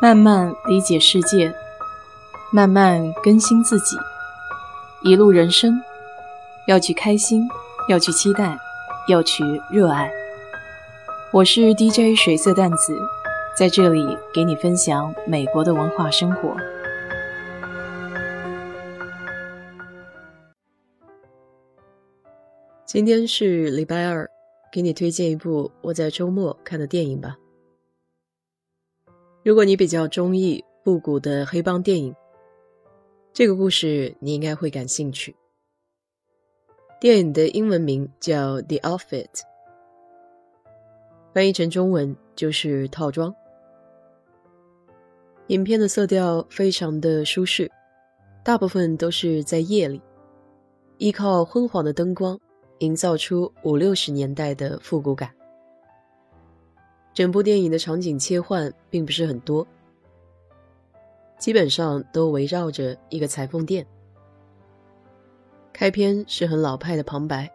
慢慢理解世界，慢慢更新自己。一路人生，要去开心，要去期待，要去热爱。我是 DJ 水色淡子，在这里给你分享美国的文化生活。今天是礼拜二，给你推荐一部我在周末看的电影吧。如果你比较中意复古的黑帮电影，这个故事你应该会感兴趣。电影的英文名叫《The Outfit》，翻译成中文就是套装。影片的色调非常的舒适，大部分都是在夜里，依靠昏黄的灯光，营造出五六十年代的复古感。整部电影的场景切换并不是很多，基本上都围绕着一个裁缝店。开篇是很老派的旁白，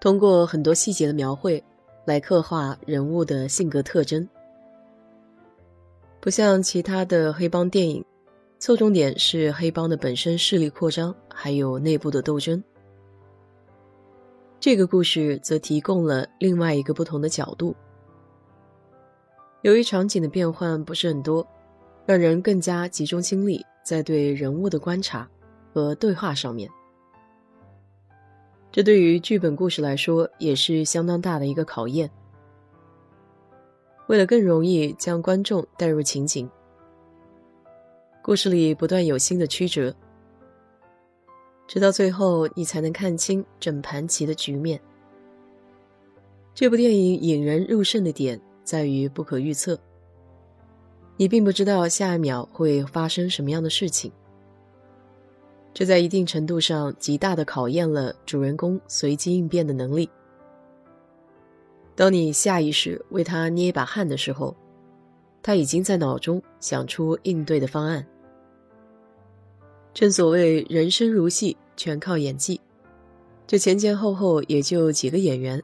通过很多细节的描绘来刻画人物的性格特征，不像其他的黑帮电影，侧重点是黑帮的本身势力扩张，还有内部的斗争。这个故事则提供了另外一个不同的角度。由于场景的变换不是很多，让人更加集中精力在对人物的观察和对话上面。这对于剧本故事来说也是相当大的一个考验。为了更容易将观众带入情景，故事里不断有新的曲折。直到最后，你才能看清整盘棋的局面。这部电影引人入胜的点在于不可预测，你并不知道下一秒会发生什么样的事情。这在一定程度上极大的考验了主人公随机应变的能力。当你下意识为他捏一把汗的时候，他已经在脑中想出应对的方案。正所谓人生如戏。全靠演技，这前前后后也就几个演员，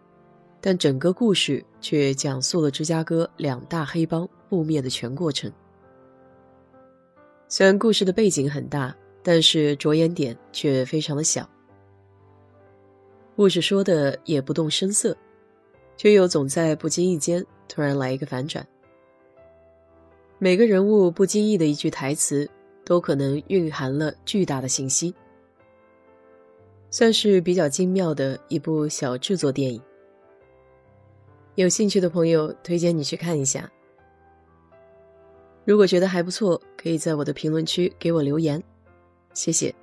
但整个故事却讲述了芝加哥两大黑帮覆灭的全过程。虽然故事的背景很大，但是着眼点却非常的小。故事说的也不动声色，却又总在不经意间突然来一个反转。每个人物不经意的一句台词，都可能蕴含了巨大的信息。算是比较精妙的一部小制作电影，有兴趣的朋友推荐你去看一下。如果觉得还不错，可以在我的评论区给我留言，谢谢。